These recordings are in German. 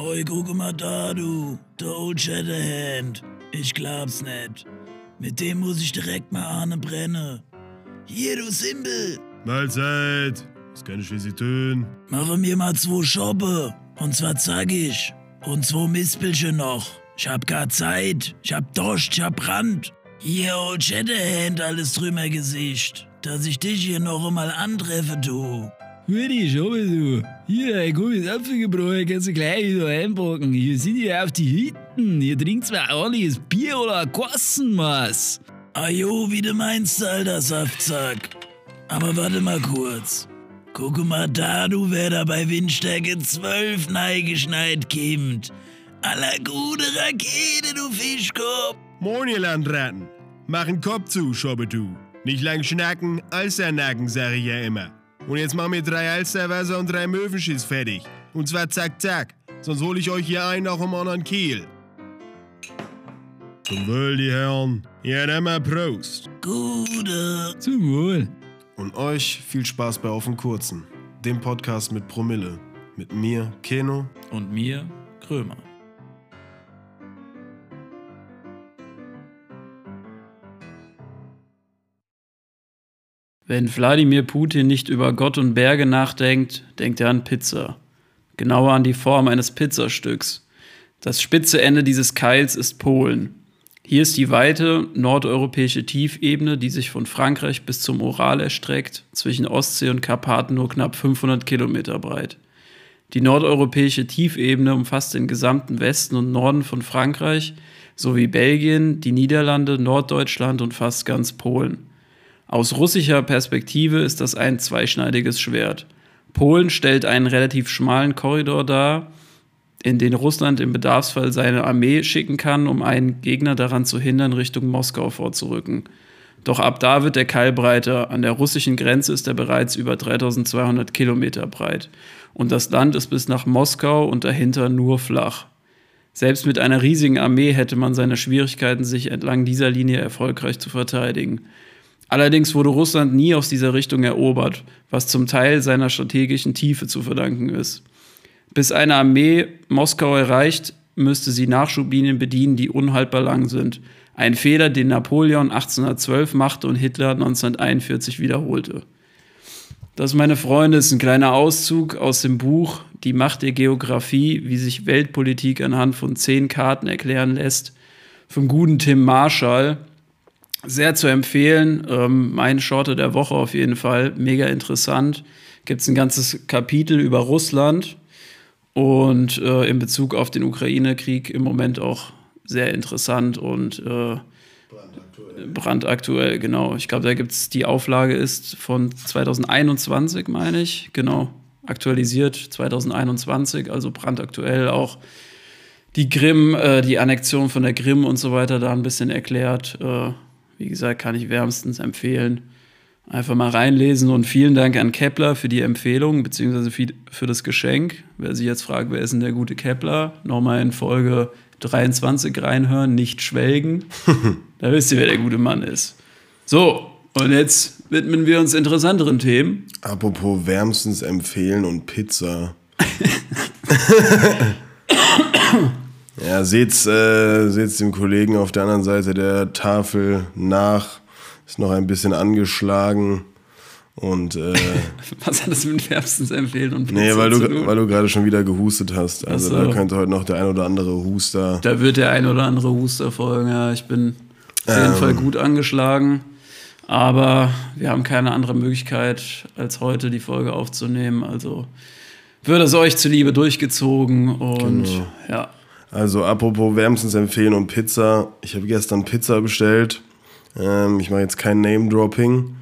Oi, guck mal da, du. Der Old Shatterhand. Ich glaub's nicht. Mit dem muss ich direkt mal Ahne brennen. Hier, du Simbel. Mahlzeit. Was kann ich für Sie tun? Mache mir mal zwei Schoppe. Und zwar zackig. Und zwei Mispelchen noch. Ich hab gar Zeit. Ich hab Dost, ich hab Brand. Hier, Old Shatterhand, alles drüber Gesicht. Dass ich dich hier noch einmal antreffe, du. Gute Schoppe, du. Hier, ein gutes Apfelgebräu kannst du gleich wieder einpacken. Hier sind ja auf die Hütten. Hier trinkt zwar ordentliches Bier oder Kossenmaß. Ajo, wie du meinst, alter Saftsack. Aber warte mal kurz. Guck mal da, du, wer da bei Windstärke 12 neigeschneit kimmt. Aller gute Rakete, du Fischkopf. Moin, ihr Landratten. Mach 'n Kopf zu, Schobbe, du. Nicht lang schnacken, Alster nacken, sag ich ja immer. Und jetzt mach mir drei Alsterwasser und drei Möwenschiss fertig. Und zwar zack, zack. Sonst hol ich euch hier einen auf dem anderen Kiel. Zum Wohl, die Herren. Ja, dann mal Prost. Gute. Zum Wohl. Und euch viel Spaß bei Auf den Kurzen, dem Podcast mit Promille. Mit mir, Keno. Und mir, Krömer. Wenn Wladimir Putin nicht über Gott und Berge nachdenkt, denkt er an Pizza. Genauer an die Form eines Pizzastücks. Das spitze Ende dieses Keils ist Polen. Hier ist die weite nordeuropäische Tiefebene, die sich von Frankreich bis zum Ural erstreckt, zwischen Ostsee und Karpaten nur knapp 500 Kilometer breit. Die nordeuropäische Tiefebene umfasst den gesamten Westen und Norden von Frankreich sowie Belgien, die Niederlande, Norddeutschland und fast ganz Polen. Aus russischer Perspektive ist das ein zweischneidiges Schwert. Polen stellt einen relativ schmalen Korridor dar, in den Russland im Bedarfsfall seine Armee schicken kann, um einen Gegner daran zu hindern, Richtung Moskau vorzurücken. Doch ab da wird der Keil breiter. An der russischen Grenze ist er bereits über 3200 Kilometer breit. Und das Land ist bis nach Moskau und dahinter nur flach. Selbst mit einer riesigen Armee hätte man seine Schwierigkeiten, sich entlang dieser Linie erfolgreich zu verteidigen. Allerdings wurde Russland nie aus dieser Richtung erobert, was zum Teil seiner strategischen Tiefe zu verdanken ist. Bis eine Armee Moskau erreicht, müsste sie Nachschublinien bedienen, die unhaltbar lang sind. Ein Fehler, den Napoleon 1812 machte und Hitler 1941 wiederholte. Das, meine Freunde, ist ein kleiner Auszug aus dem Buch Die Macht der Geografie, wie sich Weltpolitik anhand von zehn Karten erklären lässt, vom guten Tim Marshall. Sehr zu empfehlen. Ähm, mein Shorte der Woche auf jeden Fall. Mega interessant. Gibt es ein ganzes Kapitel über Russland und äh, in Bezug auf den Ukraine-Krieg im Moment auch sehr interessant und äh, brandaktuell. brandaktuell, genau. Ich glaube, da gibt es die Auflage ist von 2021, meine ich, genau, aktualisiert 2021, also brandaktuell auch die Krim, äh, die Annexion von der Krim und so weiter da ein bisschen erklärt. Äh, wie gesagt, kann ich wärmstens empfehlen. Einfach mal reinlesen und vielen Dank an Kepler für die Empfehlung beziehungsweise für das Geschenk. Wer sich jetzt fragt, wer ist denn der gute Kepler? Nochmal in Folge 23 reinhören, nicht schwelgen. da wisst ihr, wer der gute Mann ist. So, und jetzt widmen wir uns interessanteren Themen. Apropos wärmstens empfehlen und Pizza. ja, seht's, äh, seht's dem Kollegen auf der anderen Seite der Tafel nach ist noch ein bisschen angeschlagen. Und äh, was hat das mit wärmstens empfehlen und Pizza Nee, weil du, weil du gerade schon wieder gehustet hast. Also so. da könnte heute noch der ein oder andere Huster. Da wird der ein oder andere Huster folgen, ja. Ich bin auf jeden ähm, Fall gut angeschlagen. Aber wir haben keine andere Möglichkeit, als heute die Folge aufzunehmen. Also wird es euch zuliebe durchgezogen und genau. ja. Also apropos wärmstens empfehlen und Pizza. Ich habe gestern Pizza bestellt ähm, ich mache jetzt kein Name-Dropping,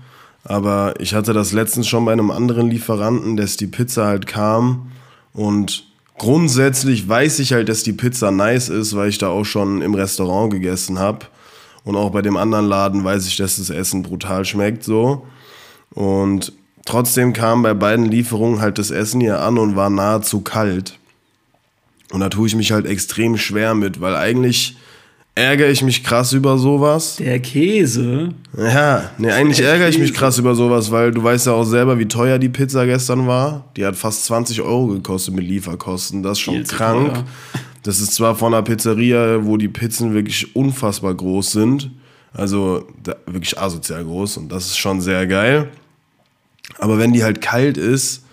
aber ich hatte das letztens schon bei einem anderen Lieferanten, dass die Pizza halt kam und grundsätzlich weiß ich halt, dass die Pizza nice ist, weil ich da auch schon im Restaurant gegessen habe. Und auch bei dem anderen Laden weiß ich, dass das Essen brutal schmeckt so. Und trotzdem kam bei beiden Lieferungen halt das Essen hier an und war nahezu kalt. Und da tue ich mich halt extrem schwer mit, weil eigentlich ärgere ich mich krass über sowas. Der Käse. Ja, nee, eigentlich ärgere ich mich krass über sowas, weil du weißt ja auch selber, wie teuer die Pizza gestern war. Die hat fast 20 Euro gekostet mit Lieferkosten. Das ist schon Viel krank. teuer. Das ist zwar von einer Pizzeria, wo die Pizzen wirklich unfassbar groß sind. Also wirklich asozial groß und das ist schon sehr geil. Aber wenn die halt kalt ist,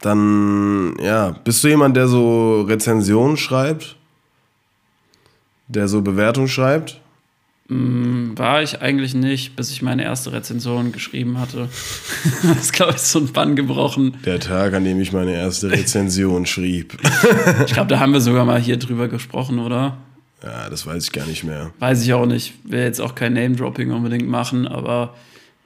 dann, ja, bist du jemand, der so Rezensionen schreibt? Der so Bewertungen schreibt? War ich eigentlich nicht, bis ich meine erste Rezension geschrieben hatte. das ist, glaube ich, so ein Bann gebrochen. Der Tag, an dem ich meine erste Rezension schrieb. Ich glaube, da haben wir sogar mal hier drüber gesprochen, oder? Ja, das weiß ich gar nicht mehr. Weiß ich auch nicht. Will jetzt auch kein Name-Dropping unbedingt machen, aber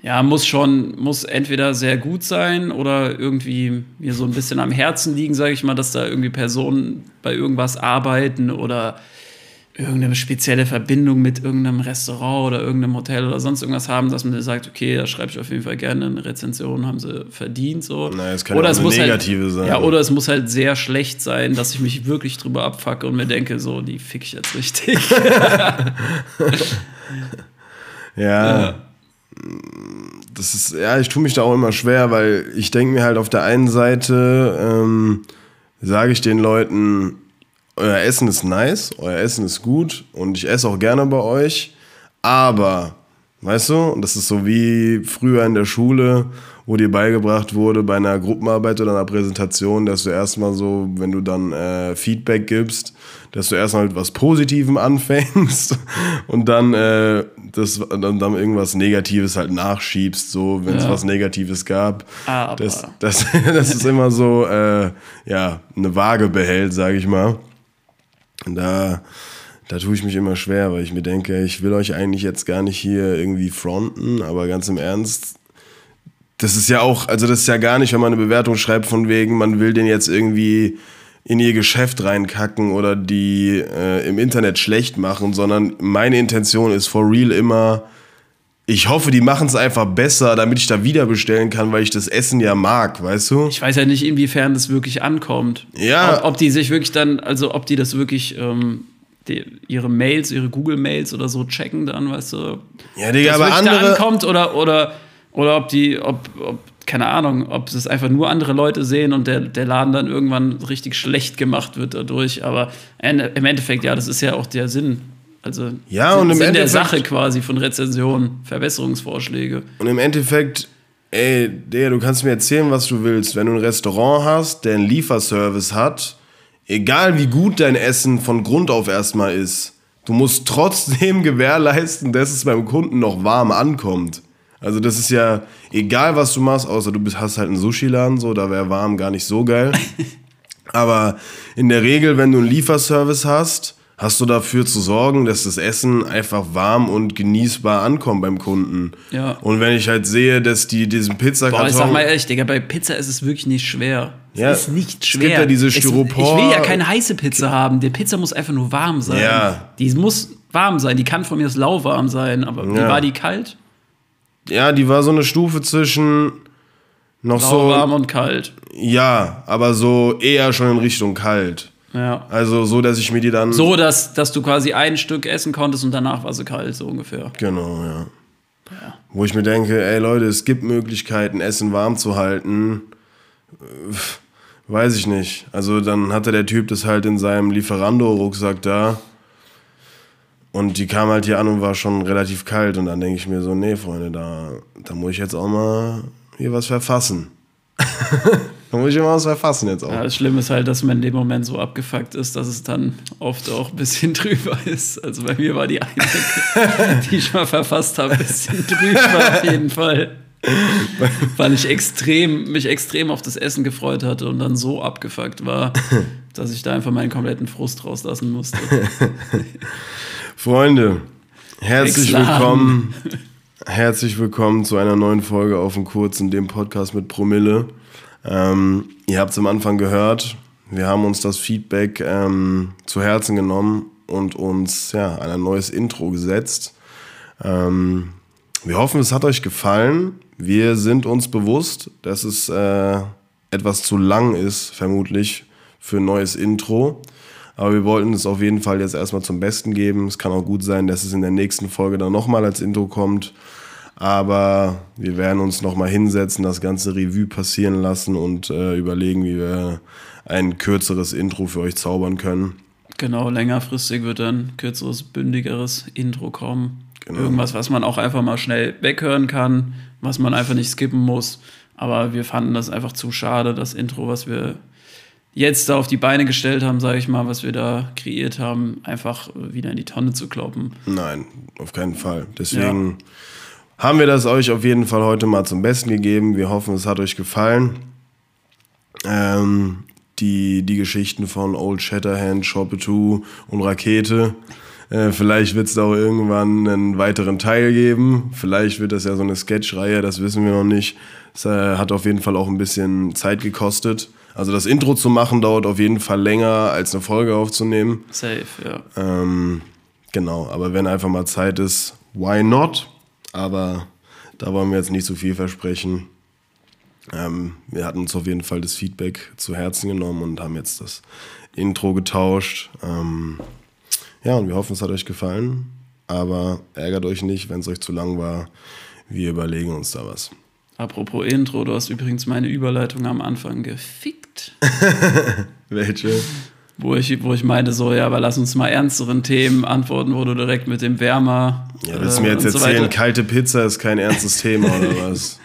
ja, muss schon, muss entweder sehr gut sein oder irgendwie mir so ein bisschen am Herzen liegen, sage ich mal, dass da irgendwie Personen bei irgendwas arbeiten oder irgendeine spezielle Verbindung mit irgendeinem Restaurant oder irgendeinem Hotel oder sonst irgendwas haben, dass man sagt, okay, da schreibe ich auf jeden Fall gerne eine Rezension, haben sie verdient so. Naja, es kann ja auch eine muss negative halt, sein. Ja, oder es muss halt sehr schlecht sein, dass ich mich wirklich drüber abfacke und mir denke, so, die fick ich jetzt richtig. Ja. Das ist, ja, ich tue mich da auch immer schwer, weil ich denke mir halt auf der einen Seite, ähm, sage ich den Leuten, euer Essen ist nice, euer Essen ist gut und ich esse auch gerne bei euch, aber, weißt du, und das ist so wie früher in der Schule, wo dir beigebracht wurde bei einer Gruppenarbeit oder einer Präsentation, dass du erstmal so, wenn du dann äh, Feedback gibst, dass du erstmal mit was Positivem anfängst und dann, äh, das, dann, dann irgendwas Negatives halt nachschiebst, so, wenn es Ja. was Negatives gab. Aber- Das, das, das ist immer so, äh, ja, eine Waage behält, sage ich mal. Und da, da tue ich mich immer schwer, weil ich mir denke, ich will euch eigentlich jetzt gar nicht hier irgendwie fronten, aber ganz im Ernst, das ist ja auch, also das ist ja gar nicht, wenn man eine Bewertung schreibt von wegen, man will den jetzt irgendwie in ihr Geschäft reinkacken oder die äh, im Internet schlecht machen, sondern meine Intention ist for real immer, ich hoffe, die machen es einfach besser, damit ich da wieder bestellen kann, weil ich das Essen ja mag, weißt du? Ich weiß ja nicht, inwiefern das wirklich ankommt. Ja. Ob, ob die sich wirklich dann, also ob die das wirklich, ähm, die, ihre Mails, ihre Google-Mails oder so checken dann, weißt du? Ja, Digga, aber wirklich da andere. ankommt oder, oder, oder ob die, ob, ob, keine Ahnung, ob es einfach nur andere Leute sehen und der, der Laden dann irgendwann richtig schlecht gemacht wird dadurch. Aber im Endeffekt, ja, das ist ja auch der Sinn. Also Ja, Sinn, und im Sinn der Sache quasi von Rezensionen, Verbesserungsvorschläge. Und im Endeffekt, ey, Digga, du kannst mir erzählen, was du willst. Wenn du ein Restaurant hast, der einen Lieferservice hat, egal wie gut dein Essen von Grund auf erstmal ist, du musst trotzdem gewährleisten, dass es beim Kunden noch warm ankommt. Also das ist ja egal, was du machst, außer du bist, hast halt einen Sushi-Laden, so, da wäre warm gar nicht so geil. Aber in der Regel, wenn du einen Lieferservice hast, hast du dafür zu sorgen, dass das Essen einfach warm und genießbar ankommt beim Kunden. Ja. Und wenn ich halt sehe, dass die diesen Pizzakarton... Boah, ich sag mal ehrlich, Digga, bei Pizza ist es wirklich nicht schwer. Es Ja, ist nicht es schwer. gibt ja diese Es- Styropor- Ich will ja keine heiße Pizza haben. Die Pizza muss einfach nur warm sein. Ja. Die muss warm sein. Die kann von mir aus lauwarm sein. Aber Ja. war die kalt? Ja, die war so eine Stufe zwischen noch Lauwarm so... und kalt. Ja, aber so eher schon in Richtung kalt. Ja. Also so, dass ich mir die dann... So, dass, dass du quasi ein Stück essen konntest und danach war sie kalt, so ungefähr. Genau, ja. Wo ich mir denke, ey Leute, es gibt Möglichkeiten, Essen warm zu halten. Weiß ich nicht. Also dann hatte der Typ das halt in seinem Lieferando-Rucksack da. Und die kam halt hier an und war schon relativ kalt. Und dann denke ich mir so, nee, Freunde, da, da muss ich jetzt auch mal hier was verfassen. da muss ich immer was verfassen jetzt auch. Ja, das Schlimme ist halt, dass man in dem Moment so abgefuckt ist, dass es dann oft auch ein bisschen drüber ist. Also bei mir war die eine, die ich mal verfasst habe, ein bisschen drüber auf jeden Fall. Weil ich extrem, mich extrem auf das Essen gefreut hatte und dann so abgefuckt war, dass ich da einfach meinen kompletten Frust rauslassen musste. Freunde, herzlich willkommen. Herzlich willkommen zu einer neuen Folge auf dem Kurzen, dem Podcast mit Promille. Ähm, ihr habt es am Anfang gehört. Wir haben uns das Feedback ähm, zu Herzen genommen und uns ja, ein neues Intro gesetzt. Ähm, wir hoffen, es hat euch gefallen. Wir sind uns bewusst, dass es äh, etwas zu lang ist, vermutlich, für ein neues Intro. Aber wir wollten es auf jeden Fall jetzt erstmal zum Besten geben. Es kann auch gut sein, dass es in der nächsten Folge dann nochmal als Intro kommt. Aber wir werden uns nochmal hinsetzen, das ganze Revue passieren lassen und äh, überlegen, wie wir ein kürzeres Intro für euch zaubern können. Genau, längerfristig wird dann kürzeres, bündigeres Intro kommen. Genau. Irgendwas, was man auch einfach mal schnell weghören kann, was man einfach nicht skippen muss. Aber wir fanden das einfach zu schade, das Intro, was wir jetzt da auf die Beine gestellt haben, sage ich mal, was wir da kreiert haben, einfach wieder in die Tonne zu kloppen. Nein, auf keinen Fall. Deswegen haben wir das euch auf jeden Fall heute mal zum Besten gegeben. Wir hoffen, es hat euch gefallen. Ähm, die, die Geschichten von Old Shatterhand, Shoppetu und Rakete. Äh, vielleicht wird es da auch irgendwann einen weiteren Teil geben. Vielleicht wird das ja so eine Sketch-Reihe, das wissen wir noch nicht. Es äh, hat auf jeden Fall auch ein bisschen Zeit gekostet. Also das Intro zu machen dauert auf jeden Fall länger, als eine Folge aufzunehmen. Safe, ja. Ähm, genau, aber wenn einfach mal Zeit ist, why not? Aber da wollen wir jetzt nicht so viel versprechen. Ähm, wir hatten uns auf jeden Fall das Feedback zu Herzen genommen und haben jetzt das Intro getauscht. Ähm, ja, und wir hoffen, es hat euch gefallen. Aber ärgert euch nicht, wenn es euch zu lang war. Wir überlegen uns da was. Apropos Intro, du hast übrigens meine Überleitung am Anfang gefickt. Welche? Wo ich, wo ich meinte, so, ja, aber lass uns mal ernsteren Themen antworten, wo du direkt mit dem Wärmer. Ja, willst du mir jetzt und so erzählen, weiter- kalte Pizza ist kein ernstes Thema oder was?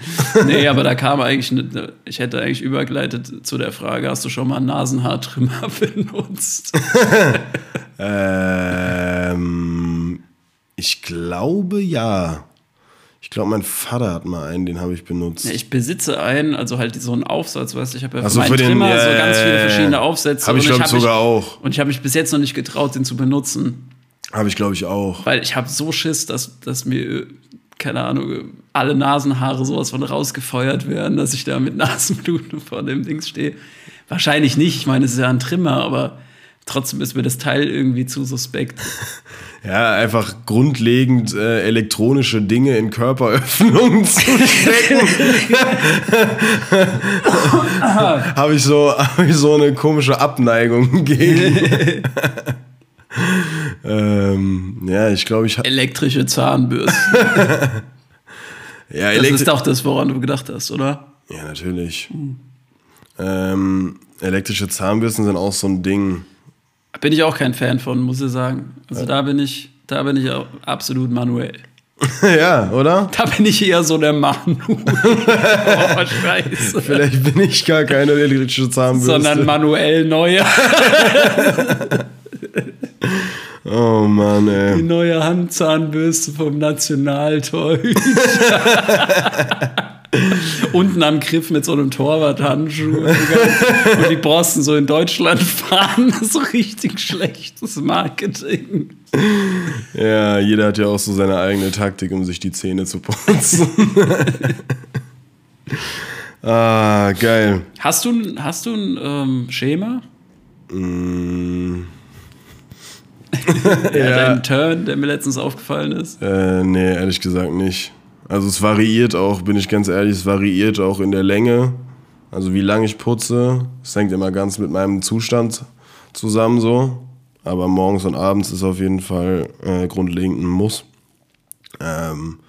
Nee, aber da kam eigentlich, ne, ich hätte eigentlich übergeleitet zu der Frage, hast du schon mal einen Nasenhaartrimmer benutzt? ähm, ich glaube ja. Ich glaube, mein Vater hat mal einen, den habe ich benutzt. Ja, ich besitze einen, also halt so einen Aufsatz, weißt du, ich habe ja Ach für so, meinen Trimmer ja, so ganz viele verschiedene Aufsätze. Habe ich, glaube ich, sogar auch. Und ich habe mich bis jetzt noch nicht getraut, den zu benutzen. Habe ich, glaube ich, auch. Weil ich habe so Schiss, dass, dass mir, keine Ahnung, alle Nasenhaare sowas von rausgefeuert werden, dass ich da mit Nasenbluten vor dem Dings stehe. Wahrscheinlich nicht, ich meine, es ist ja ein Trimmer, aber trotzdem ist mir das Teil irgendwie zu suspekt. Ja, einfach grundlegend äh, elektronische Dinge in Körperöffnungen zu stecken. habe ich, so, hab ich so eine komische Abneigung gegen. ähm, ja, ich glaube, ich habe. Elektrische Zahnbürste. Ja, Das ist doch das, woran du gedacht hast, oder? ja, natürlich. Ähm, elektrische Zahnbürsten sind auch so ein Ding. Bin ich auch kein Fan von, muss ich sagen. Also da bin ich, da bin ich auch absolut manuell. ja, oder? Da bin ich eher so der Manu. oh, scheiße. Vielleicht bin ich gar keine elektrische Zahnbürste. Sondern manuell neue, oh Mann, die ey. neue Handzahnbürste vom Nationaltorhüter. Unten am Griff mit so einem Torwarthandschuh. Und die Borsten so in Deutschland fahren. Das ist so richtig schlechtes Marketing. Ja, jeder hat ja auch so seine eigene Taktik, um sich die Zähne zu putzen. ah, geil. Hast du, ein- hast du ein ähm, Schema? Mm, Ja. Dein Turn, der mir letztens aufgefallen ist. äh, nee, ehrlich gesagt nicht. Also es variiert auch, bin ich ganz ehrlich, es variiert auch in der Länge. Also wie lange ich putze, es hängt immer ganz mit meinem Zustand zusammen so. Aber morgens und abends ist auf jeden Fall äh, grundlegend ein Muss. Ähm,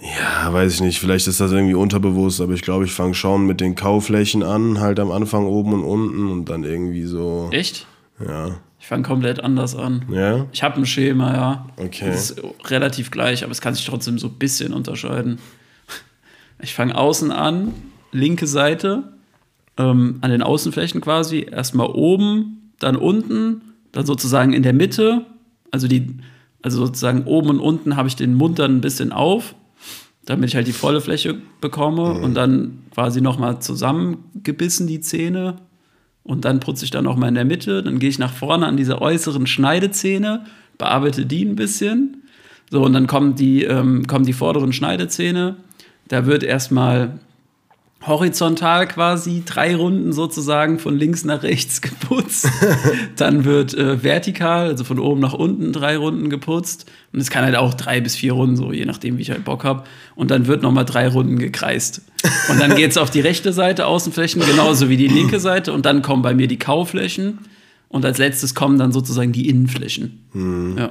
ja, weiß ich nicht, vielleicht ist das irgendwie unterbewusst, aber ich glaube, ich fange schon mit den Kauflächen an, halt am Anfang oben und unten und dann irgendwie so. Echt? Ja. Ich fange komplett anders an. Ja? Ich habe ein Schema, ja. Okay. Das ist relativ gleich, aber es kann sich trotzdem so ein bisschen unterscheiden. Ich fange außen an, linke Seite, ähm, an den Außenflächen quasi. Erstmal oben, dann unten, dann sozusagen in der Mitte. Also, die, also sozusagen oben und unten habe ich den Mund dann ein bisschen auf, damit ich halt die volle Fläche bekomme. Und dann quasi nochmal zusammengebissen die Zähne. Und dann putze ich dann noch mal in der Mitte. Dann gehe ich nach vorne an diese äußeren Schneidezähne, bearbeite die ein bisschen. So, und dann kommen die, ähm, kommen die vorderen Schneidezähne. Da wird erstmal horizontal quasi drei Runden sozusagen von links nach rechts geputzt. dann wird äh, vertikal, also von oben nach unten drei Runden geputzt. Und es kann halt auch drei bis vier Runden, so je nachdem, wie ich halt Bock habe. Und dann wird noch mal drei Runden gekreist. Und dann geht es auf die rechte Seite Außenflächen, genauso wie die linke Seite. Und dann kommen bei mir die Kauflächen. Und als letztes kommen dann sozusagen die Innenflächen. Mhm. Ja.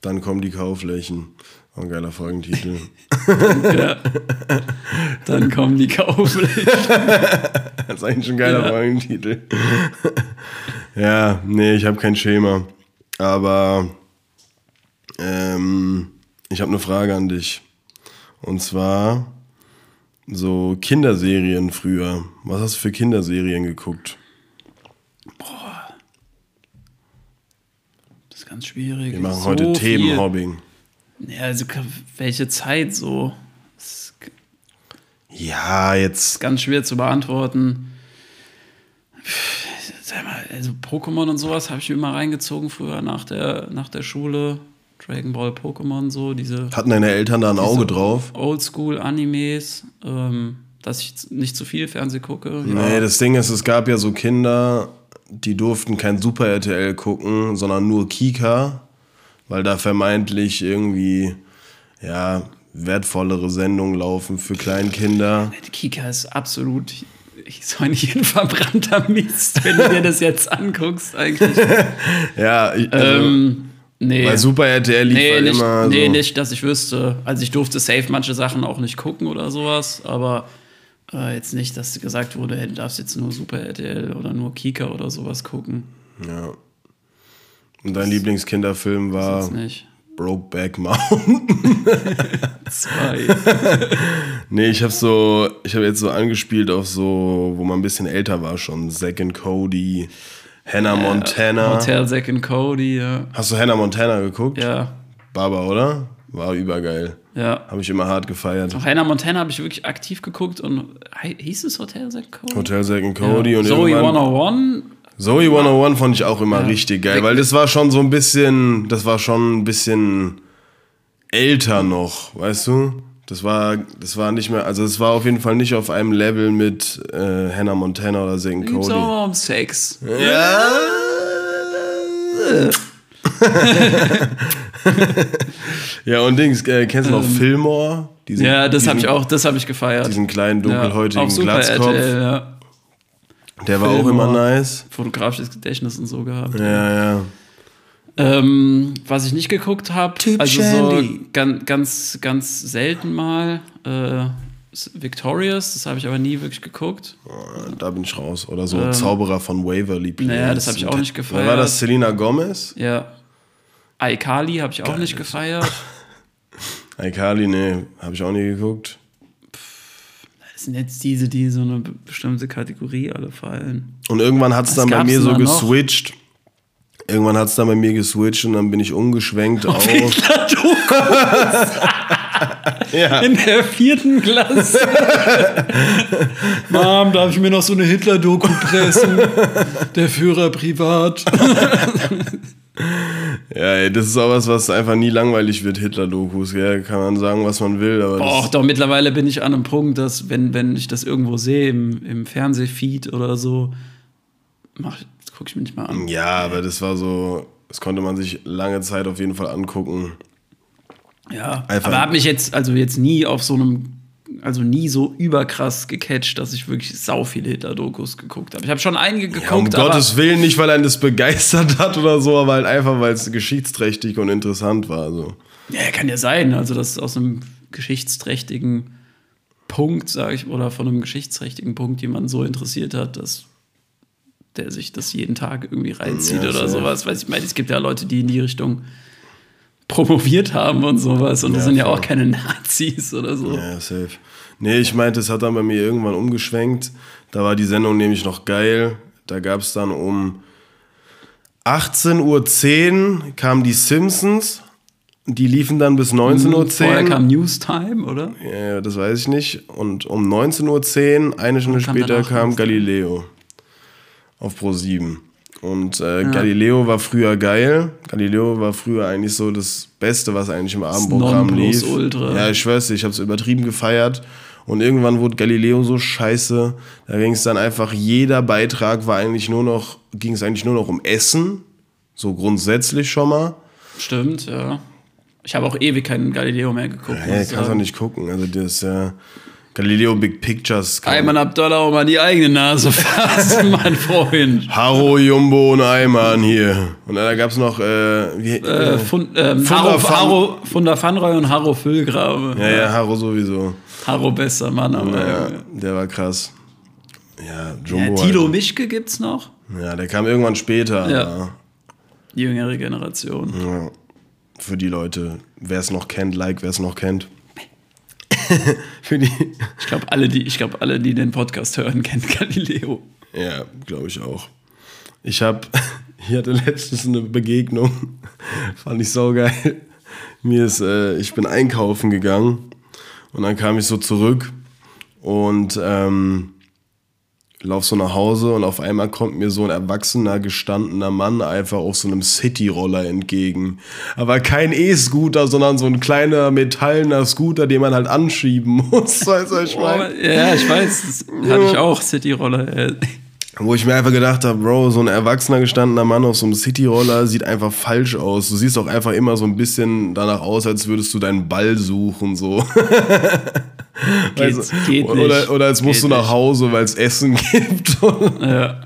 Dann kommen die Kauflächen. Oh, ein geiler Folgentitel. Dann kommen die Kauflächen. das ist eigentlich ein geiler Ja. Folgentitel. ja, nee, ich habe kein Schema. Aber ähm, ich habe eine Frage an dich. Und zwar so Kinderserien früher. Was hast du für Kinderserien geguckt? Das ist ganz schwierig. Wir machen So heute. Themenhobbing. Ja, also welche Zeit so? Ist Ja, jetzt. ganz schwer zu beantworten. Sag mal, also Pokémon und sowas habe ich mir immer reingezogen früher nach der, nach der Schule. Dragon Ball, Pokémon, so diese Hatten deine Eltern da ein Auge drauf? Oldschool-Animes, ähm, dass ich nicht zu viel Fernsehen gucke. Nee, das Ding ist, es gab ja so Kinder, die durften kein Super RTL gucken, sondern nur Kika, weil da vermeintlich irgendwie, ja, wertvollere Sendungen laufen für Kleinkinder. Kika ist absolut ich soll nicht ein verbrannter Mist, wenn du dir das jetzt anguckst, eigentlich. Ja, ich, also, ähm, nee. weil Super RTL lief Nee, halt nicht, immer nee so. nicht, dass ich wüsste. Also ich durfte safe manche Sachen auch nicht gucken oder sowas, aber äh, jetzt nicht, dass gesagt wurde, hey, du darfst jetzt nur Super RTL oder nur Kika oder sowas gucken. Ja. Und dein Lieblingskinderfilm war. Brokeback Mountain. Zwei. Nee, ich habe so, ich habe jetzt so angespielt auf so, wo man ein bisschen älter war schon. Zack and Cody, Hannah Montana. Hotel Zack and Cody, ja. Hast du Hannah Montana geguckt? Ja, Baba, oder? War übergeil. ja. Habe ich immer hart gefeiert. Auch Hannah Montana habe ich wirklich aktiv geguckt und hieß es Hotel Zack Cody? Hotel Zack and Cody ja. und Zoe irgendwann 101 Zoe 101 fand ich auch immer richtig geil, weil das war schon so ein bisschen, das war schon ein bisschen älter noch, weißt du? Das war, das war nicht mehr, also es war auf jeden Fall nicht auf einem Level mit äh, Hannah Montana oder Zack Cody. auch mal um Sex. Ja. Ja, und Dings, äh, kennst du noch Fillmore? Diesen, Ähm. Ja, das habe ich auch, das habe ich gefeiert. Diesen kleinen, ja, dunkelhäutigen Super Glatzkopf. RTL, ja. Der war auch immer Fillmore. nice. Fotografisches Gedächtnis und so gehabt. Ja, ja. Ähm, was ich nicht geguckt habe, also so ganz, ganz, ganz selten mal. Äh, Victorious, das habe ich aber nie wirklich geguckt. Da bin ich raus. Oder so Zauberer von Waverly Place. naja, Ähm. das hab ich auch nicht Wer gefeiert. War das Selena Gomez? Ja. iCarly habe ich auch nicht gefeiert. Aikali, nee, habe ich auch nie geguckt. Das sind jetzt diese, die so eine be- bestimmte Kategorie alle fallen. Und irgendwann hat es dann bei mir so da noch? geswitcht. Irgendwann hat es dann bei mir geswitcht und dann bin ich umgeschwenkt auf. ja. In der vierten Klasse. Mom, darf ich mir noch so eine Hitler-Doku pressen? Der Führer privat. Ja, ey, das ist auch was, was einfach nie langweilig wird, Hitler-Dokus. Kann man sagen, was man will, aber Och, doch, mittlerweile bin ich an einem Punkt, dass, wenn, wenn ich das irgendwo sehe, im, im Fernsehfeed oder so, mach, gucke ich mir nicht mal an. ja, aber das war so, das konnte man sich lange Zeit auf jeden Fall angucken. Ja, Einfach- aber habe mich jetzt, also jetzt nie auf so einem, also nie so überkrass gecatcht, dass ich wirklich sau viele Hitler-Dokus geguckt habe. Ich habe schon einige Ja, um geguckt, aber Gottes Willen, nicht weil einen das begeistert hat oder so, aber halt einfach, weil es geschichtsträchtig und interessant war. So. ja, kann ja sein, also das aus einem geschichtsträchtigen Punkt, sage ich, oder von einem geschichtsträchtigen Punkt jemand so interessiert hat, dass der sich das jeden Tag irgendwie reinzieht Ja, oder sowas. Weil ich meine, es gibt ja Leute, die in die Richtung promoviert haben und sowas und das Ja, sind ja voll. auch keine Nazis oder so. Ja, safe. Nee, ich meinte, es hat dann bei mir irgendwann umgeschwenkt. Da war die Sendung nämlich noch geil. Da gab es dann um 18.10 Uhr kamen die Simpsons. Die liefen dann bis 19.10 Uhr. Vorher kam Newstime, oder? Ja, das weiß ich nicht. Und um 19.10 Uhr, eine Stunde später, kam? Galileo auf Pro 7. Und äh, Galileo war früher geil. Galileo war früher eigentlich so das Beste, was eigentlich im Abendprogramm lief. Nonplusultra. Ja, ich schwör's dir, ich hab's übertrieben gefeiert. Und irgendwann wurde Galileo so scheiße. Da ging es dann einfach, jeder Beitrag war eigentlich nur noch, ging es eigentlich nur noch um Essen. So grundsätzlich schon mal. Stimmt, ja. Ich habe auch ewig keinen Galileo mehr geguckt. Ja, ich kannst du sagen. nicht gucken. Also das ist ja. Galileo Big Pictures. Ayman Abdallah auch mal die eigene Nase fassen, mein Freund. Haro, Jumbo und Eimann hier. Und dann gab es noch, äh, wie, Äh, ähm, Funda Haro, Van- Haro, Funda Fanroy und Haro Füllgrabe. ja, ja, Haro sowieso. Haro besser Mann, aber. Ja, der war krass. Ja, ja, Jumbo. Tilo halt. Mischke gibt's noch. Ja, der kam irgendwann später. Ja. Die jüngere Generation. Ja, für die Leute, wer es noch kennt, like, wer es noch kennt. für die. Ich glaube, alle, die, ich glaub, alle, die den Podcast hören, kennen Galileo. Ja, glaube ich auch. Ich habe, ich hatte letztens eine Begegnung, fand ich saugeil. Mir ist, äh, ich bin einkaufen gegangen und dann kam ich so zurück und ähm, lauf so nach Hause und auf einmal kommt mir so ein erwachsener, gestandener Mann einfach auf so einem City-Roller entgegen. Aber kein E-Scooter, sondern so ein kleiner metallener Scooter, den man halt anschieben muss. Weißt du, ich meine? Oh, ja, ich weiß, das hatte ich auch, City-Roller. Wo ich mir einfach gedacht habe, Bro, so ein erwachsener gestandener Mann auf so einem Cityroller sieht einfach falsch aus. Du siehst auch einfach immer so ein bisschen danach aus, als würdest du deinen Ball suchen, so. Geht, Weißt du? geht nicht. oder, oder als musst Geht du nach. Hause, weil es Essen gibt. Ja.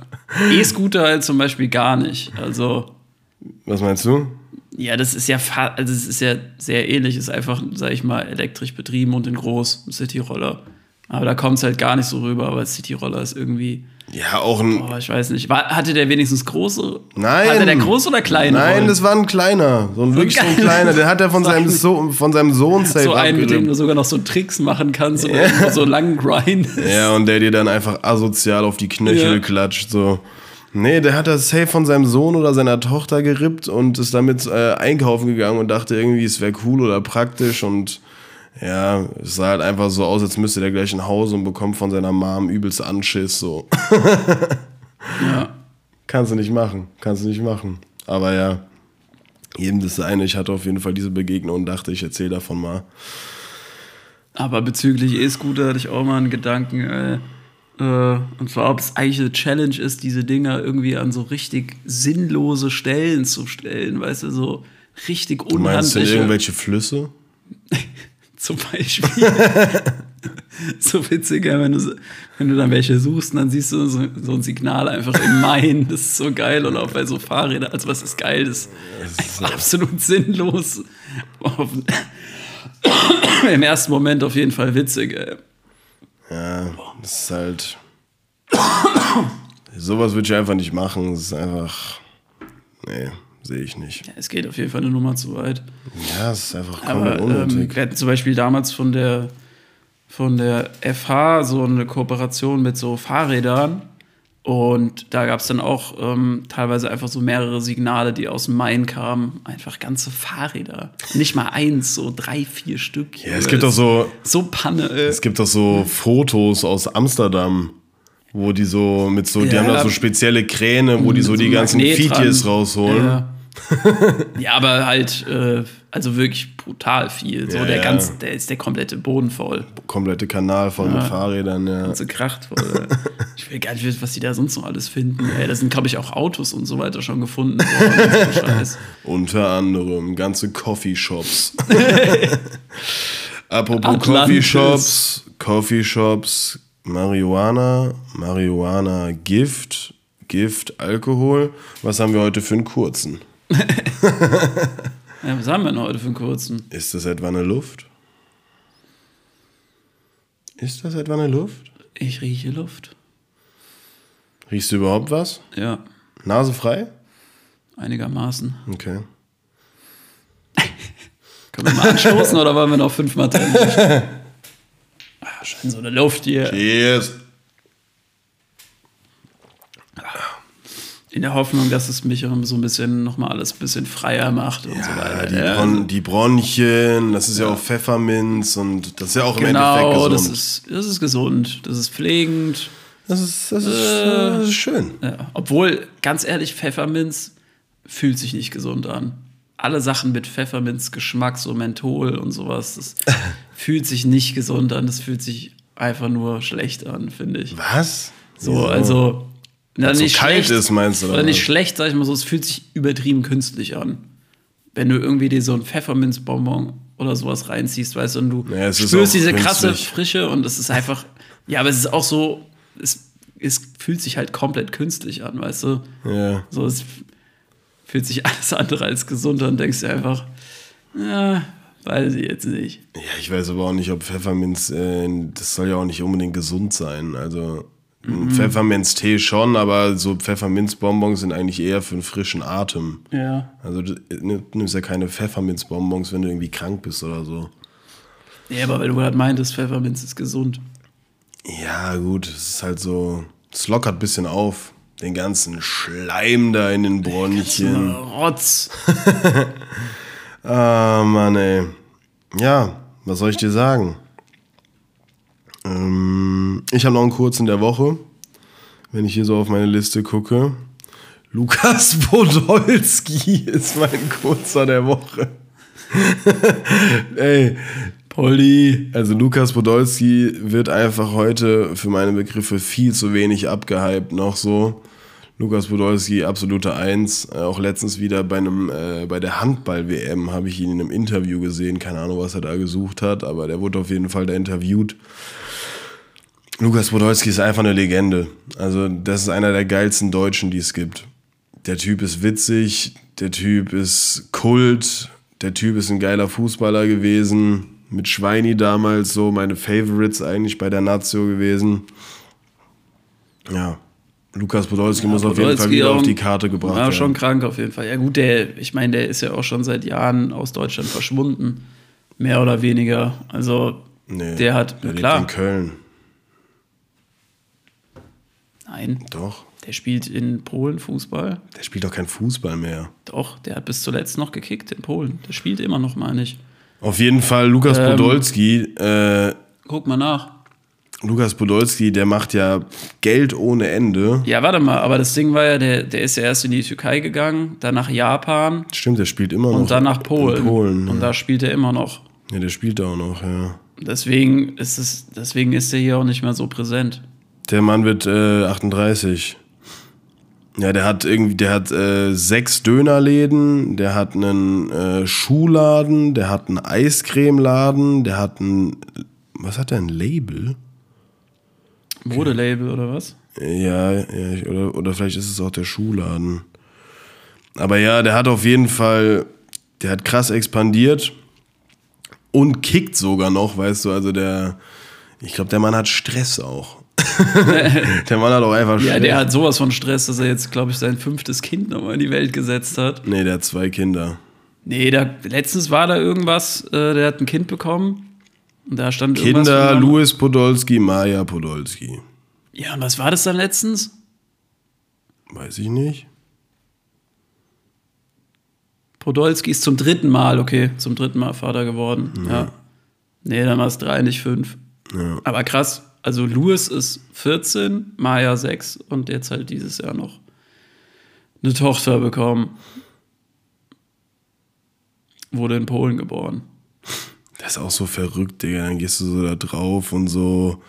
E-Scooter halt zum Beispiel gar nicht. Also, Was meinst du? ja, das ist ja, also es ist ja sehr ähnlich. Ist einfach, sag ich mal, elektrisch betrieben und in groß, City-Roller. Aber da kommt es halt gar nicht so rüber, aber City-Roller ist irgendwie, Ja, auch ein. oh, ich weiß nicht. War, hatte der wenigstens große? Nein. Hatte der große oder kleine? Nein, Rollen? das war ein kleiner. So ein wirklich so ein kleiner. Den hat er von seinem, so von seinem Sohn safe so einen, mit dem du sogar noch so Tricks machen kannst oder irgendwo so langen Grind. Ja, und der dir dann einfach asozial auf die Knöchel Ja. klatscht, so. Nee, der hat das safe von seinem Sohn oder seiner Tochter gerippt und ist damit äh, einkaufen gegangen und dachte irgendwie, es wäre cool oder praktisch und ja, es sah halt einfach so aus, als müsste der gleich nach Hause und bekommt von seiner Mom übelst Anschiss, so. Ja. Kannst du nicht machen, kannst du nicht machen. Aber ja, jedem das seine. Ich hatte auf jeden Fall diese Begegnung und dachte, ich erzähle davon mal. Aber bezüglich E-Scooter hatte ich auch mal einen Gedanken, äh, äh, und zwar, ob es eigentlich eine Challenge ist, diese Dinger irgendwie an so richtig sinnlose Stellen zu stellen, weißt du, so richtig Du meinst denn unhandliche. irgendwelche Flüsse? Zum Beispiel. so witziger, wenn du, so- wenn du dann welche suchst und dann siehst du so, so ein Signal einfach im Main. Das ist so geil. Und auch bei so Fahrrädern, also was ist geil, das ist einfach absolut sinnlos. Im ersten Moment auf jeden Fall witzig, ey. Ja, das ist halt. Sowas würde ich einfach nicht machen. Das ist einfach. Nee, sehe ich nicht. Es geht auf jeden Fall eine Nummer zu weit. Ja, es ist einfach Aber komplett ähm, unnötig. wir hatten zum Beispiel damals von der, von der FH so eine Kooperation mit so Fahrrädern. Und da gab es dann auch ähm, teilweise einfach so mehrere Signale, die aus dem Main kamen. Einfach ganze Fahrräder. Nicht mal eins, so drei, vier Stück. ja, es gibt doch so. So Panne. Äh. Es gibt doch so Fotos aus Amsterdam, wo die so mit so, die Ja. haben da so spezielle Kräne, wo die so Mit die ganzen Magnet Fitjes rausholen. Ja. ja, aber halt, äh, also wirklich brutal viel. So Ja, der ja. ganz, der ist der komplette Boden voll. Komplette Kanal voll mit Fahrrädern, ja. So kracht voll. ich will gar nicht wissen, was die da sonst noch alles finden. Ey, da sind, glaube ich, auch Autos und so weiter schon gefunden worden. so. Unter anderem ganze Coffeeshops. Apropos. Coffeeshops, Coffeeshops, Marihuana, Marihuana, Gift, Gift, Alkohol. Was haben wir heute für einen kurzen? Ja, was haben wir denn heute für einen kurzen? Ist das etwa eine Luft? Ist das etwa eine Luft? Ich rieche Luft. Riechst du überhaupt was? Ja, Nase frei? einigermaßen. Okay. Können wir mal anstoßen oder wollen wir noch fünfmal trennen? ah, schön so eine Luft hier. Cheers. In der Hoffnung, dass es mich so ein bisschen nochmal alles ein bisschen freier macht und so Ja, weiter. die, Ja, Bron die Bronchien, das ist ja, auch Pfefferminz und das ist ja auch im genau, Endeffekt das gesund. ist, das ist gesund, das ist pflegend. Das ist, das ist, das ist schön. Ja, obwohl, ganz ehrlich, Pfefferminz fühlt sich nicht gesund an. Alle Sachen mit Pfefferminzgeschmack, so Menthol und sowas, das fühlt sich nicht gesund an. Das fühlt sich einfach nur schlecht an, finde ich. Was? So, also. Na, so kalt ist, meinst du, oder Oder nicht schlecht, sag ich mal so, es fühlt sich übertrieben künstlich an. Wenn du irgendwie dir so ein Pfefferminzbonbon oder sowas reinziehst, weißt du, und du Ja, spürst diese krasse. Frische und es ist einfach, ja, aber es ist auch so, es, es fühlt sich halt komplett künstlich an, weißt du? Ja. So, es fühlt sich alles andere als gesund an denkst dir einfach, ja, weiß ich jetzt nicht. Ja, ich weiß aber auch nicht, ob Pfefferminz, äh, das soll ja auch nicht unbedingt gesund sein. Also ein Pfefferminztee schon, aber so Pfefferminzbonbons sind eigentlich eher für einen frischen Atem. Ja. Also du du nimmst ja keine Pfefferminzbonbons, wenn du irgendwie krank bist oder so. Ja, aber weil du gerade meintest, Pfefferminz ist gesund. Ja, gut, es ist halt so, es lockert ein bisschen auf. Den ganzen Schleim da in den Bronchien. Rotz. Ah, Mann, ey. Ja, was soll ich dir sagen? Ähm, ich habe noch einen kurzen der Woche. Wenn ich hier so auf meine Liste gucke. Lukas Podolski ist mein kurzer der Woche. ey, Polly. also Lukas Podolski wird einfach heute für meine Begriffe viel zu wenig abgehypt noch so. Lukas Podolski, absolute Eins. Äh, auch letztens wieder bei einem, äh, bei der Handball-WM habe ich ihn in einem Interview gesehen. Keine Ahnung, was er da gesucht hat, aber der wurde auf jeden Fall da interviewt. Lukas Podolski ist einfach eine Legende. Also, das ist einer der geilsten Deutschen, die es gibt. Der Typ ist witzig, der Typ ist Kult, der Typ ist ein geiler Fußballer gewesen. Mit Schweini damals so meine Favorites eigentlich bei der Nazio gewesen. Ja, Lukas Podolski muss auf jeden Fall Podolski wieder auch- auf die Karte gebracht War werden. schon krank auf jeden Fall. Ja, gut, der, ich meine, der ist ja auch schon seit Jahren aus Deutschland verschwunden. Mehr oder weniger. Also, Nee, der hat, der lebt klar, in Köln. Nein, Doch. der spielt in Polen Fußball. Der spielt doch kein Fußball mehr. Doch, der hat bis zuletzt noch gekickt in Polen. Der spielt immer noch, meine ich. Auf jeden Fall Lukas Ähm. Podolski. Äh, Guck mal nach. Lukas Podolski, der macht ja Geld ohne Ende. Ja, warte mal, aber das Ding war ja, der, der ist ja erst in die Türkei gegangen, dann nach Japan Stimmt, der spielt immer noch. und dann nach Polen. Polen Und ja. da spielt er immer noch. ja, der spielt da auch noch, ja. Deswegen ist es, deswegen ist er hier auch nicht mehr so präsent. Der Mann wird äh, 38. Ja, der hat irgendwie, der hat äh, sechs Dönerläden, der hat einen äh, Schuhladen, der hat einen Eiscremeladen, der hat ein, was hat der, ein Label? Modelabel oder was? Ja, ja oder, oder vielleicht ist es auch der Schuhladen. Aber ja, der hat auf jeden Fall, der hat krass expandiert und kickt sogar noch, weißt du, also der, ich glaube, der Mann hat Stress auch. der Mann hat auch einfach Stress. Ja, der hat sowas von Stress, dass er jetzt, glaube ich, sein fünftes Kind nochmal in die Welt gesetzt hat. Nee, der hat zwei Kinder. Nee, da, letztens war da irgendwas, äh, der hat ein Kind bekommen. Und da stand. Kinder, Louis Podolski, Maja Podolski. Ja, und was war das dann letztens? Weiß ich nicht. Podolski ist zum dritten Mal, okay, zum dritten Mal Vater geworden. Ja. Nee, dann war es drei, nicht fünf. Ja. Aber krass, also Louis ist 14, Maya 6 und jetzt halt dieses Jahr noch eine Tochter bekommen. Wurde in Polen geboren. Das ist auch so verrückt, Digga. Dann gehst du so da drauf und so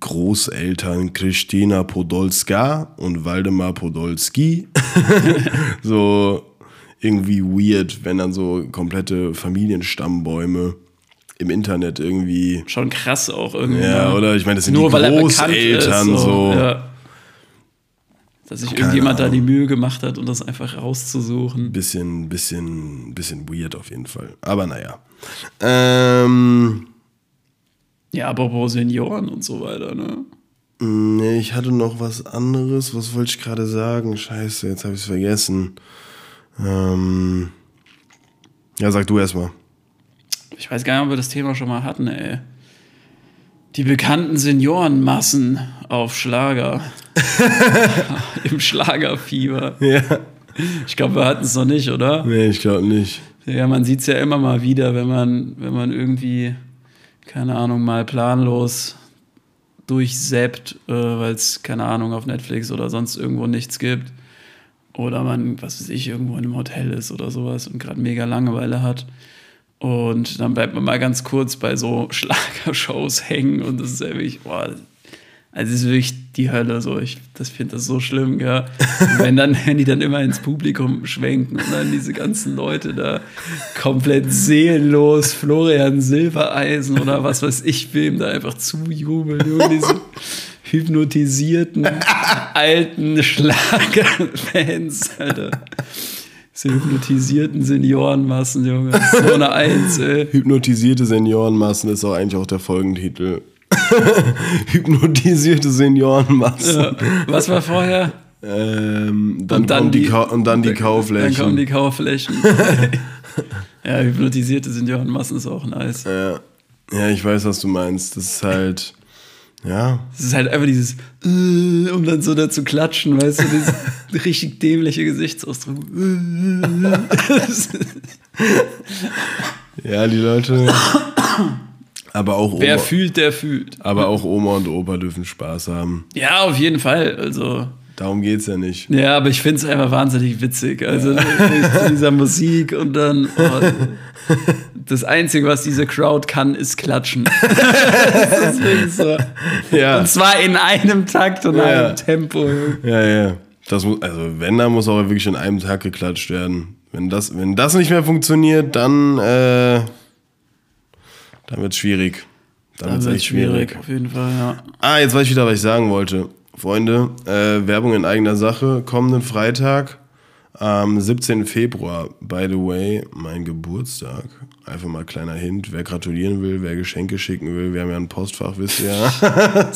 Großeltern Christina Podolska und Waldemar Podolski. so irgendwie weird, wenn dann so komplette Familienstammbäume im Internet irgendwie. Schon krass auch irgendwie. Ja, ne? oder? Ich meine, das sind Nur die weil er bekannt ist. Großeltern so. Ja. Dass sich Keine irgendjemand da die Ahnung. Mühe gemacht hat, um das einfach rauszusuchen. Bisschen, bisschen, bisschen weird auf jeden Fall. Aber naja. Ähm, Ja, apropos Senioren und so weiter, ne? nee, ich hatte noch was anderes. Was wollte ich gerade sagen? Scheiße, jetzt habe ich es vergessen. Ähm, ja, sag du erstmal. Ich weiß gar nicht, ob wir das Thema schon mal hatten, ey. Die bekannten Seniorenmassen auf Schlager. Im Schlagerfieber. Ja. Ich glaube, wir hatten es noch nicht, oder? Nee, ich glaube nicht. Ja, man sieht es ja immer mal wieder, wenn man, wenn man irgendwie, keine Ahnung, mal planlos durchsäppt, äh, weil es, keine Ahnung, auf Netflix oder sonst irgendwo nichts gibt. Oder man, was weiß ich, irgendwo in einem Hotel ist oder sowas und gerade mega Langeweile hat. Und dann bleibt man mal ganz kurz bei so Schlagershows hängen und das ist ja wirklich, boah, Also es ist wirklich die Hölle so. Ich das finde das so schlimm, ja. Und wenn dann, wenn die dann immer ins Publikum schwenken und dann diese ganzen Leute da komplett seelenlos Florian Silbereisen oder was weiß ich wem da einfach zujubeln. Junge, diese hypnotisierten alten Schlagerfans, Alter. Diese hypnotisierten Seniorenmassen, Junge. Das ist so eine Eins, ey. Hypnotisierte Seniorenmassen ist auch eigentlich auch der Folgentitel. Hypnotisierte Seniorenmassen. Ja. Was war vorher? Ähm, dann, Und dann die, die- und dann die Dann Kauflächen. kommen die Kauflächen. ja, hypnotisierte Seniorenmassen ist auch nice. ja. ja, ich weiß, was du meinst. Das ist halt, ja, Es ist halt einfach dieses, äh, um dann so da zu klatschen, weißt du, dieses richtig dämliche Gesichtsausdruck. ja, die Leute. aber auch Wer Oma, fühlt, der fühlt. aber auch Oma und Opa dürfen Spaß haben. Ja, auf jeden Fall. Also, Darum geht's ja nicht. ja, aber ich finde es einfach wahnsinnig witzig. Also, zu dieser Musik und dann. Oh, das Einzige, was diese Crowd kann, ist klatschen. das ist so. Ja, Und zwar in einem Takt und Ja. einem Tempo. ja, ja. Das muss, also wenn, dann muss auch wirklich in einem Tag geklatscht werden. Wenn das, wenn das nicht mehr funktioniert, dann, äh, dann wird's schwierig. Dann wird's wird echt schwierig, schwierig. auf jeden Fall, ja. Ah, jetzt weiß ich wieder, was ich sagen wollte. Freunde, äh, Werbung in eigener Sache. Kommenden Freitag, am 17. Februar, by the way, mein Geburtstag. Einfach mal kleiner Hint, wer gratulieren will, wer Geschenke schicken will. Wir haben ja ein Postfach, wisst ihr ja.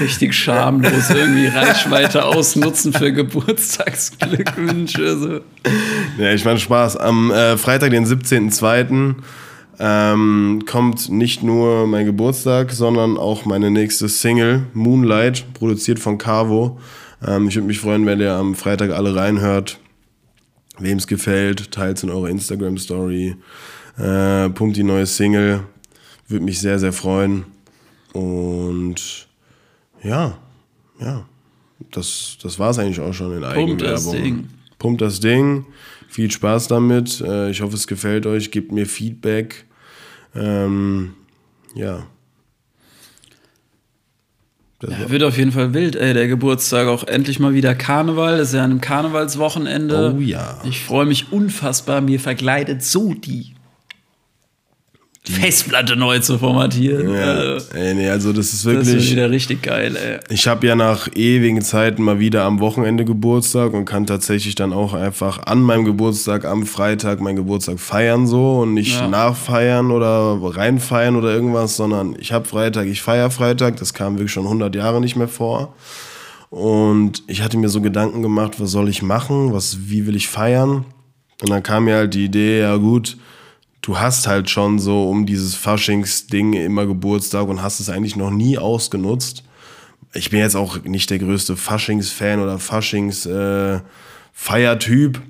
Richtig schamlos irgendwie Reichweite ausnutzen für Geburtstagsglückwünsche. So. ja, ich meine Spaß. Am äh, Freitag, den 17.02. Ähm, kommt nicht nur mein Geburtstag, sondern auch meine nächste Single, Moonlight, produziert von Cavo. Ähm, ich würde mich freuen, wenn ihr am Freitag alle reinhört. Wem es gefällt, teilt in eurer Instagram-Story. Äh, pumpt die neue Single. Würde mich sehr, sehr freuen. Und ja, ja. Das, das war es eigentlich auch schon in Pumpt das Eigenwerbung. Ding. Pumpt das Ding. Viel Spaß damit. Äh, ich hoffe, es gefällt euch. Gebt mir Feedback. Ähm, ja. Ja, wird auf jeden Fall wild, ey, der Geburtstag. Auch endlich mal wieder Karneval. Das ist ja einem Karnevalswochenende. Oh ja. Ich freue mich unfassbar. Mir verkleidet so die, Festplatte neu zu formatieren. ja. Also, Ey, nee, also das ist das wird wirklich. wieder richtig geil, ey. Ich habe ja nach ewigen Zeiten mal wieder am Wochenende Geburtstag und kann tatsächlich dann auch einfach an meinem Geburtstag am Freitag meinen Geburtstag feiern so und nicht Ja. nachfeiern oder reinfeiern oder irgendwas, sondern ich habe Freitag, ich feiere Freitag, das kam wirklich schon 100 Jahre nicht mehr vor. Und ich hatte mir so Gedanken gemacht, was soll ich machen, was, wie will ich feiern? Und dann kam mir halt die Idee, ja gut, du hast halt schon so um dieses Faschings-Ding immer Geburtstag und hast es eigentlich noch nie ausgenutzt. Ich bin jetzt auch nicht der größte Faschings-Fan oder Faschings-Feiertyp.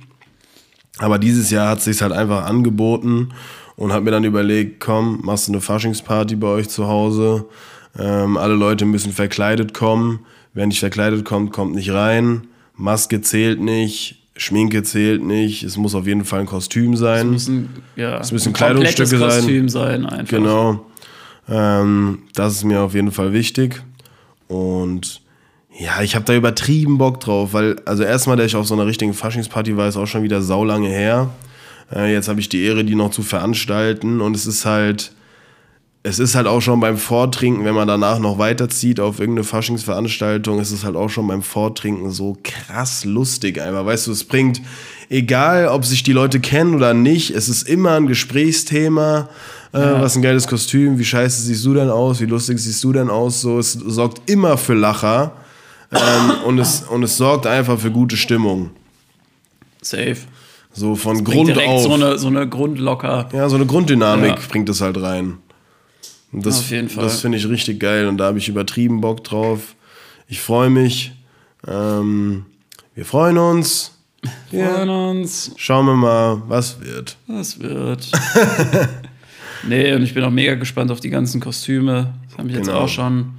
aber dieses Jahr hat es sich halt einfach angeboten und habe mir dann überlegt, komm, machst du eine Faschingsparty bei euch zu Hause. Ähm, alle Leute müssen verkleidet kommen. Wer nicht verkleidet kommt, kommt nicht rein. Maske zählt nicht, Schminke zählt nicht. Es muss auf jeden Fall ein Kostüm sein. Müssen, ja, Es müssen ein Kleidungsstücke sein. Kostüm sein, einfach. Genau. Ähm, das ist mir auf jeden Fall wichtig. Und ja, ich habe da übertrieben Bock drauf, weil, also erstmal, dass ich auf so einer richtigen Faschingsparty war, ist auch schon wieder saulange her. Äh, jetzt habe ich die Ehre, die noch zu veranstalten. Und es ist halt, es ist halt auch schon beim Vortrinken, wenn man danach noch weiterzieht auf irgendeine Faschingsveranstaltung, ist es halt auch schon beim Vortrinken so krass lustig einfach. Weißt du, es bringt, egal ob sich die Leute kennen oder nicht, es ist immer ein Gesprächsthema. Äh, Was ein geiles Kostüm, wie scheiße siehst du denn aus, wie lustig siehst du denn aus? So, es sorgt immer für Lacher ähm, und, es, und es sorgt einfach für gute Stimmung. Safe. So von Bringt Grund auf. so eine, so eine Grundlocker. Ja, so eine Grunddynamik Ja. bringt es halt rein. Und das, Auf jeden Fall. Das finde ich richtig geil und da habe ich übertrieben Bock drauf. Ich freue mich. Ähm, wir freuen uns. Freuen uns. Schauen wir mal, was wird. Das wird. nee, und ich bin auch mega gespannt auf die ganzen Kostüme. Das haben mich jetzt Genau. auch schon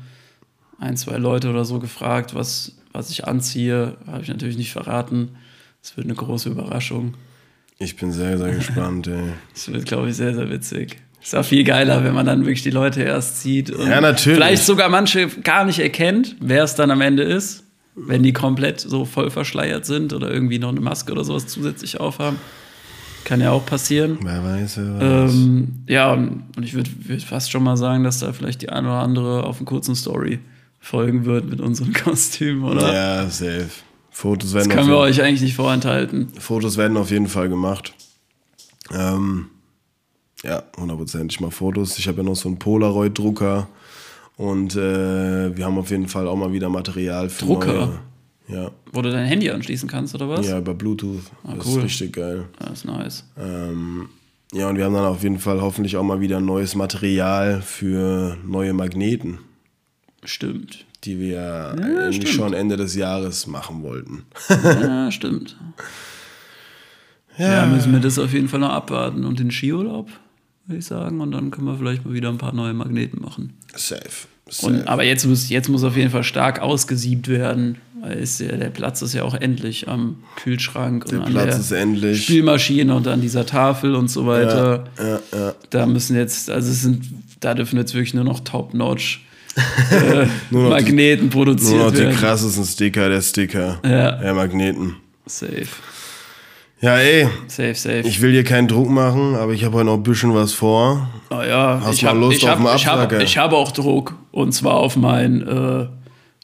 ein, zwei Leute oder so gefragt, was, was ich anziehe. Habe ich natürlich nicht verraten. Es wird eine große Überraschung. Ich bin sehr, sehr gespannt. Ey. Es wird, glaube ich, sehr, sehr witzig. Ist auch viel geiler, wenn man dann wirklich die Leute erst sieht. Und Ja, natürlich. Vielleicht sogar manche gar nicht erkennt, wer es dann am Ende ist, wenn die komplett so voll verschleiert sind oder irgendwie noch eine Maske oder sowas zusätzlich aufhaben. Kann ja auch passieren. Wer weiß, wer weiß. Ähm, ja, und ich würde würd fast schon mal sagen, dass da vielleicht die eine oder andere auf einen kurzen Story folgen wird mit unseren Kostümen, oder? ja, safe. Fotos Das werden, können wir euch eigentlich nicht vorenthalten. Fotos werden auf jeden Fall gemacht. Ähm, ja, 100%. Ich mache Fotos. Ich habe ja noch so einen Polaroid-Drucker. Und äh, wir haben auf jeden Fall auch mal wieder Material für Drucker? neue. Ja, Wo du dein Handy anschließen kannst, oder was? ja, über Bluetooth. das cool. ist richtig geil. Das ist nice. Ähm, ja, und wir haben dann auf jeden Fall hoffentlich auch mal wieder neues Material für neue Magneten, Stimmt. die wir eigentlich stimmt. schon Ende des Jahres machen wollten. Ja, stimmt. Ja. müssen wir das auf jeden Fall noch abwarten. Und den Skiurlaub, würde ich sagen. Und dann können wir vielleicht mal wieder ein paar neue Magneten machen. Safe. Safe. Und, aber jetzt muss, jetzt muss auf jeden Fall stark ausgesiebt werden. Weil ist ja, der Platz ist ja auch endlich am Kühlschrank Der und an Platz der ist endlich. Spülmaschine und an dieser Tafel und so weiter. Ja, ja. Da müssen jetzt, also es sind, da dürfen jetzt wirklich nur noch Top-Notch äh, noch die- Magneten produziert Nur noch die werden. krassesten Sticker der Sticker. Ja. Der Magneten. Safe, Ja, ey, safe, safe. ich will hier keinen Druck machen, aber ich habe heute noch ein bisschen was vor. Oh ja, Hast ich mal hab, Lust ich auf hab, ich hab, Absacker? ich habe auch Druck. Und zwar auf mein äh,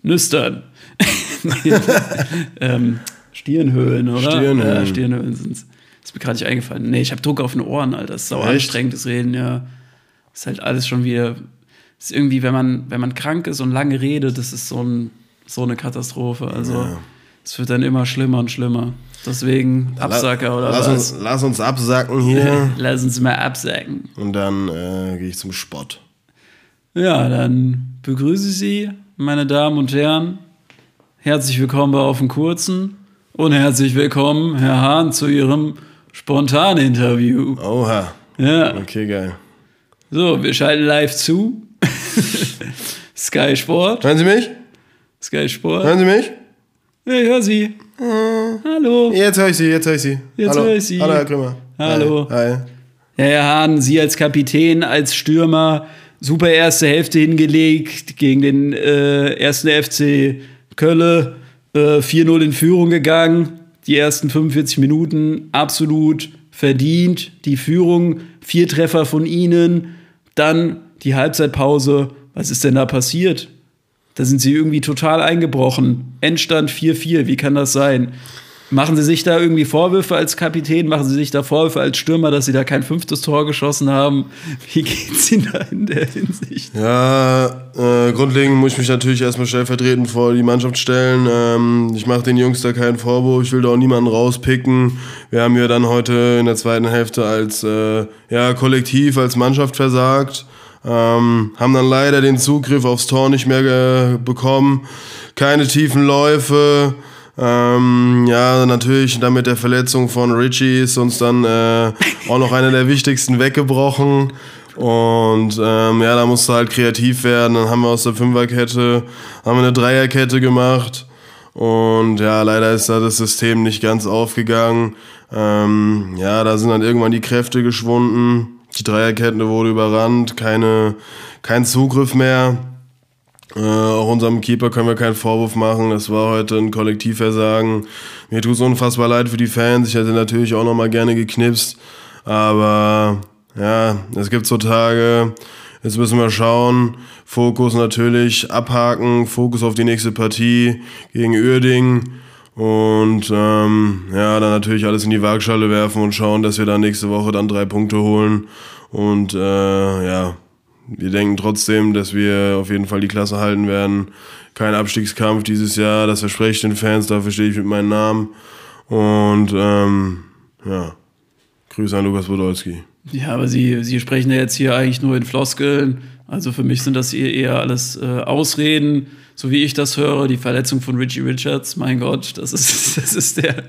Nüstern. ähm, Stirnhöhlen, oder? Stirnhöhlen. Ja, Stirnhöhlen sind es. Ist mir gerade nicht eingefallen. Nee, ich habe Druck auf den Ohren, Alter. Das ist sau Echt? anstrengendes Reden, ja. Ist halt alles schon wieder. Ist irgendwie, wenn man, wenn man krank ist und lange redet, das ist so, ein, so eine Katastrophe. Also, es wird dann immer schlimmer und schlimmer. Deswegen Absacker oder lass was? Uns, lass uns absacken hier Lass uns mal absacken. und dann äh, gehe ich zum Sport. Ja, dann begrüße ich Sie, meine Damen und Herren. Herzlich willkommen bei Auf den Kurzen und herzlich willkommen, Herr Hahn, zu Ihrem Spontan-Interview. Oha. Ja, Okay, geil. so, wir schalten live zu. Sky Sport, Hören Sie mich? Sky Sport. Hören Sie mich? Ja, ich höre Sie. Hallo. Jetzt höre ich Sie, jetzt höre ich Sie. Jetzt Hallo. höre ich Sie. Hallo, Herr Krümmer. Hallo. Hi. Hi. Ja, Herr Hahn, Sie als Kapitän, als Stürmer, super erste Hälfte hingelegt gegen den äh, ersten FC Kölle, äh, 4-0 in Führung gegangen. Die ersten 45 Minuten absolut verdient. Die Führung, vier Treffer von Ihnen. Dann die Halbzeitpause. Was ist denn da passiert? Da sind Sie irgendwie total eingebrochen. Endstand 4-4. Wie kann das sein? Machen Sie sich da irgendwie Vorwürfe als Kapitän? Machen Sie sich da Vorwürfe als Stürmer, dass Sie da kein fünftes Tor geschossen haben? Wie geht's Ihnen da in der Hinsicht? Ja, äh, grundlegend muss ich mich natürlich erstmal stellvertretend vor die Mannschaft stellen. Ähm, ich mache den Jungs da keinen Vorwurf, ich will da auch niemanden rauspicken. Wir haben ja dann heute in der zweiten Hälfte als äh, ja, Kollektiv, als Mannschaft versagt. Ähm, haben dann leider den Zugriff aufs Tor nicht mehr äh, bekommen. Keine tiefen Läufe. Ähm, ja, natürlich dann mit der Verletzung von Richie ist uns dann äh, auch noch einer der wichtigsten weggebrochen. Und ähm, ja, da musste halt kreativ werden. Dann haben wir aus der Fünferkette haben wir eine Dreierkette gemacht. Und ja, leider ist da das System nicht ganz aufgegangen. Ähm, ja, da sind dann irgendwann die Kräfte geschwunden. Die Dreierkette wurde überrannt, keine, kein Zugriff mehr. Äh, auch unserem Keeper können wir keinen Vorwurf machen. Das war heute ein Kollektivversagen. Mir tut es unfassbar leid für die Fans. Ich hätte natürlich auch noch mal gerne geknipst. Aber ja, es gibt so Tage. Jetzt müssen wir schauen. Fokus natürlich abhaken. Fokus auf die nächste Partie gegen Uerding. Und ähm, ja, dann natürlich alles in die Waagschale werfen und schauen, dass wir dann nächste Woche dann drei Punkte holen. Und äh, ja, wir denken trotzdem, dass wir auf jeden Fall die Klasse halten werden. Kein Abstiegskampf dieses Jahr, das verspreche ich den Fans, dafür stehe ich mit meinem Namen. Und ähm, ja, Grüße an Lukas Podolski. Ja, aber Sie, Sie sprechen ja jetzt hier eigentlich nur in Floskeln. Also für mich sind das hier eher alles äh, Ausreden, so wie ich das höre. Die Verletzung von Richie Richards, mein Gott, das ist, das ist, der,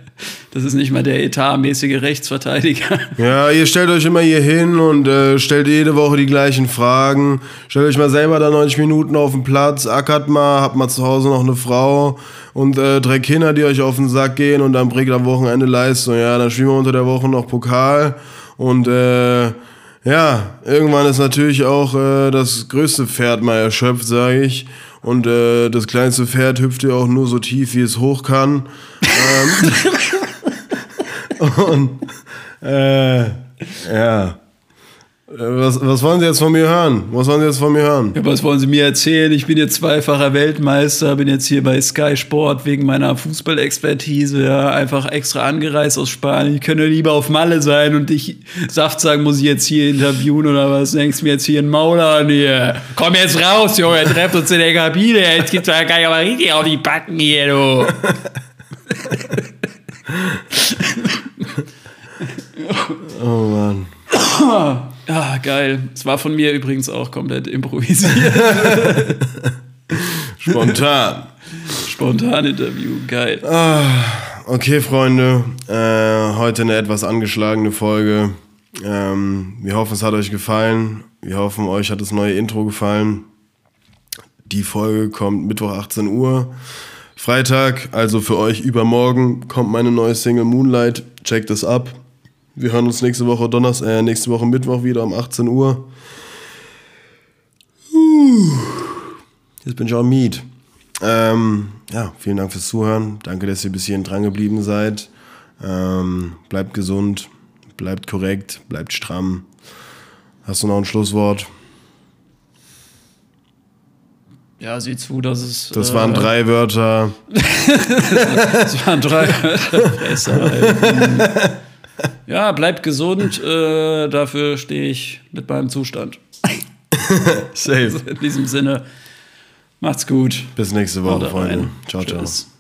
das ist nicht mal der etatmäßige Rechtsverteidiger. Ja, ihr stellt euch immer hier hin und äh, stellt jede Woche die gleichen Fragen. Stellt euch mal selber da 90 Minuten auf den Platz, ackert mal, habt mal zu Hause noch eine Frau und äh, drei Kinder, die euch auf den Sack gehen und dann bringt am Wochenende Leistung. Ja, dann spielen wir unter der Woche noch Pokal und äh, Ja, irgendwann ist natürlich auch äh, das größte Pferd mal erschöpft, sage ich. Und äh, das kleinste Pferd hüpft ja auch nur so tief, wie es hoch kann. ähm, und äh, ja. Äh, Was, was wollen Sie jetzt von mir hören? Was wollen Sie jetzt von mir hören? Ja, was wollen Sie mir erzählen? Ich bin jetzt zweifacher Weltmeister, bin jetzt hier bei Sky Sport wegen meiner Fußballexpertise, ja, einfach extra angereist aus Spanien. Ich könnte lieber auf Malle sein und dich Saft sagen, muss ich jetzt hier interviewen oder was? Denkst du mir jetzt hier einen Maul an hier? Komm jetzt raus, Junge, trefft uns in der Kabine. Jetzt gibt's ja gar nicht mal richtig auf die Backen hier, du. Oh Mann. Ah, geil. Es war von mir übrigens auch komplett improvisiert. Spontan. Spontan Interview, geil. Okay, Freunde, äh, heute eine etwas angeschlagene Folge. Ähm, wir hoffen, es hat euch gefallen. Wir hoffen, euch hat das neue Intro gefallen. Die Folge kommt Mittwoch 18 Uhr. Freitag, also für euch übermorgen, kommt meine neue Single Moonlight. Checkt es ab. Wir hören uns nächste Woche Donnerstag, äh, nächste Woche Mittwoch wieder um 18 Uhr. Jetzt bin ich auch Miet. Ähm, ja, vielen Dank fürs Zuhören. Danke, dass ihr bis hierhin dran geblieben seid. Ähm, bleibt gesund, bleibt korrekt, bleibt stramm. Hast du noch ein Schlusswort? Ja, sieh zu, dass es. Das äh, waren drei Wörter. Das waren drei. Fresse halten. Ja, bleibt gesund. Äh, dafür stehe ich mit meinem Zustand. Safe. In diesem Sinne, macht's gut. Bis nächste Woche, Freunde. Ciao, ciao. Tschüss.